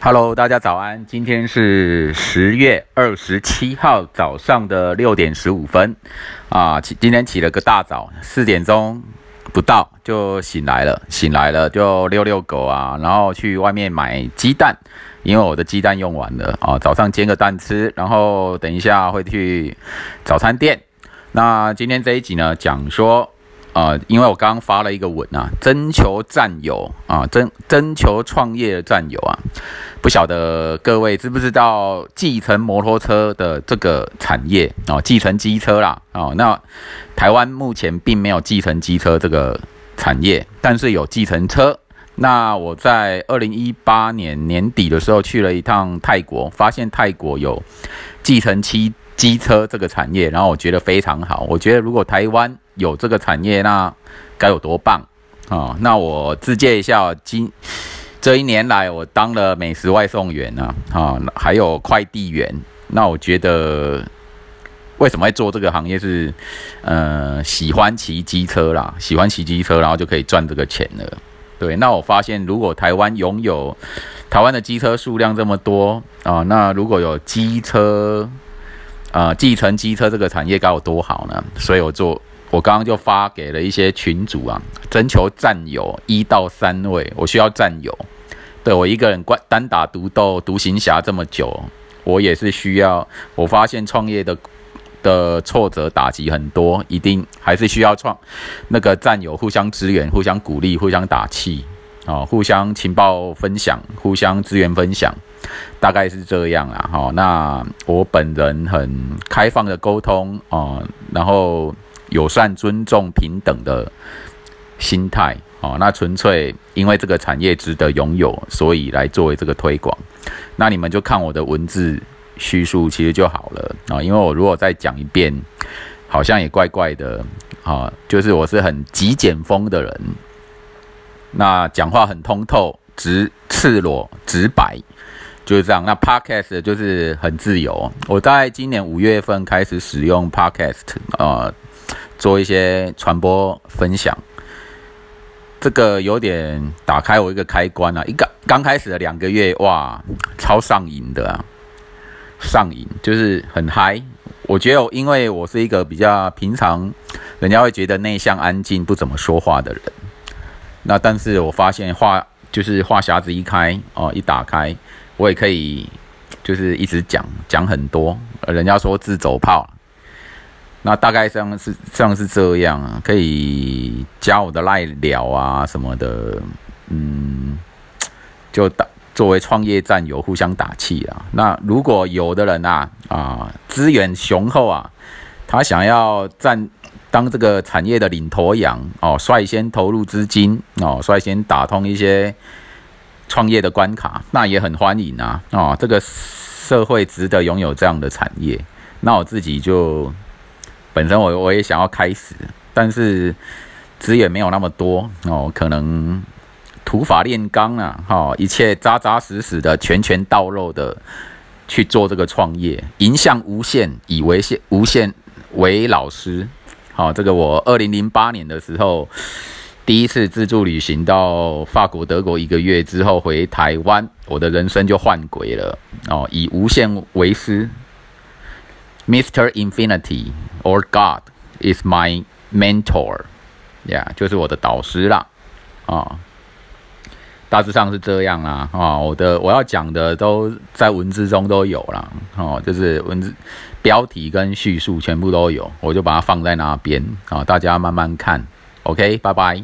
Hello，大家早安。今天是十月二十七号早上的六点十五分啊。起今天起了个大早，四点钟不到就醒来了。醒来了就遛遛狗啊，然后去外面买鸡蛋，因为我的鸡蛋用完了啊。早上煎个蛋吃，然后等一下会去早餐店。那今天这一集呢，讲说。啊，因为我刚刚发了一个文啊，征求战友啊，征征求创业的战友啊，不晓得各位知不知道继承摩托车的这个产业啊，继承机车啦哦，那台湾目前并没有继承机车这个产业，但是有继承车。那我在二零一八年年底的时候去了一趟泰国，发现泰国有继承机机车这个产业，然后我觉得非常好。我觉得如果台湾有这个产业，那该有多棒啊！那我自介一下，今这一年来我当了美食外送员啊，啊，还有快递员。那我觉得为什么会做这个行业是，呃，喜欢骑机车啦，喜欢骑机车，然后就可以赚这个钱了。对，那我发现如果台湾拥有台湾的机车数量这么多啊，那如果有机车啊，继承机车这个产业该有多好呢？所以我做。我刚刚就发给了一些群主啊，征求战友一到三位，我需要战友。对我一个人关单打独斗独行侠这么久，我也是需要。我发现创业的的挫折打击很多，一定还是需要创那个战友互相支援、互相鼓励、互相打气啊，互相情报分享、互相资源分享，大概是这样啊。好，那我本人很开放的沟通啊，然后。友善、尊重、平等的心态，哦，那纯粹因为这个产业值得拥有，所以来作为这个推广。那你们就看我的文字叙述，其实就好了啊。因为我如果再讲一遍，好像也怪怪的啊。就是我是很极简风的人，那讲话很通透、直、赤裸、直白，就是这样。那 Podcast 就是很自由。我在今年五月份开始使用 Podcast 啊。做一些传播分享，这个有点打开我一个开关啊！一刚刚开始的两个月，哇，超上瘾的啊，上瘾就是很嗨。我觉得，因为我是一个比较平常，人家会觉得内向、安静、不怎么说话的人。那但是我发现话就是话匣子一开哦，一打开，我也可以就是一直讲讲很多。人家说自走炮。那大概像是像是这样啊，可以加我的赖聊啊什么的，嗯，就打作为创业战友互相打气啊。那如果有的人呐啊资源雄厚啊，他想要占当这个产业的领头羊哦，率先投入资金哦，率先打通一些创业的关卡，那也很欢迎啊哦，这个社会值得拥有这样的产业。那我自己就。本身我我也想要开始，但是资源没有那么多哦，可能土法炼钢啊，哈，一切扎扎实实的、拳拳到肉的去做这个创业，迎向无限，以为限无限为老师。好，这个我二零零八年的时候第一次自助旅行到法国、德国一个月之后回台湾，我的人生就换轨了哦，以无限为师。Mr. Infinity or God is my mentor，呀，就是我的导师啦，啊，大致上是这样啦，啊，我的我要讲的都在文字中都有啦，哦，就是文字标题跟叙述全部都有，我就把它放在那边。啊，大家慢慢看，OK，拜拜。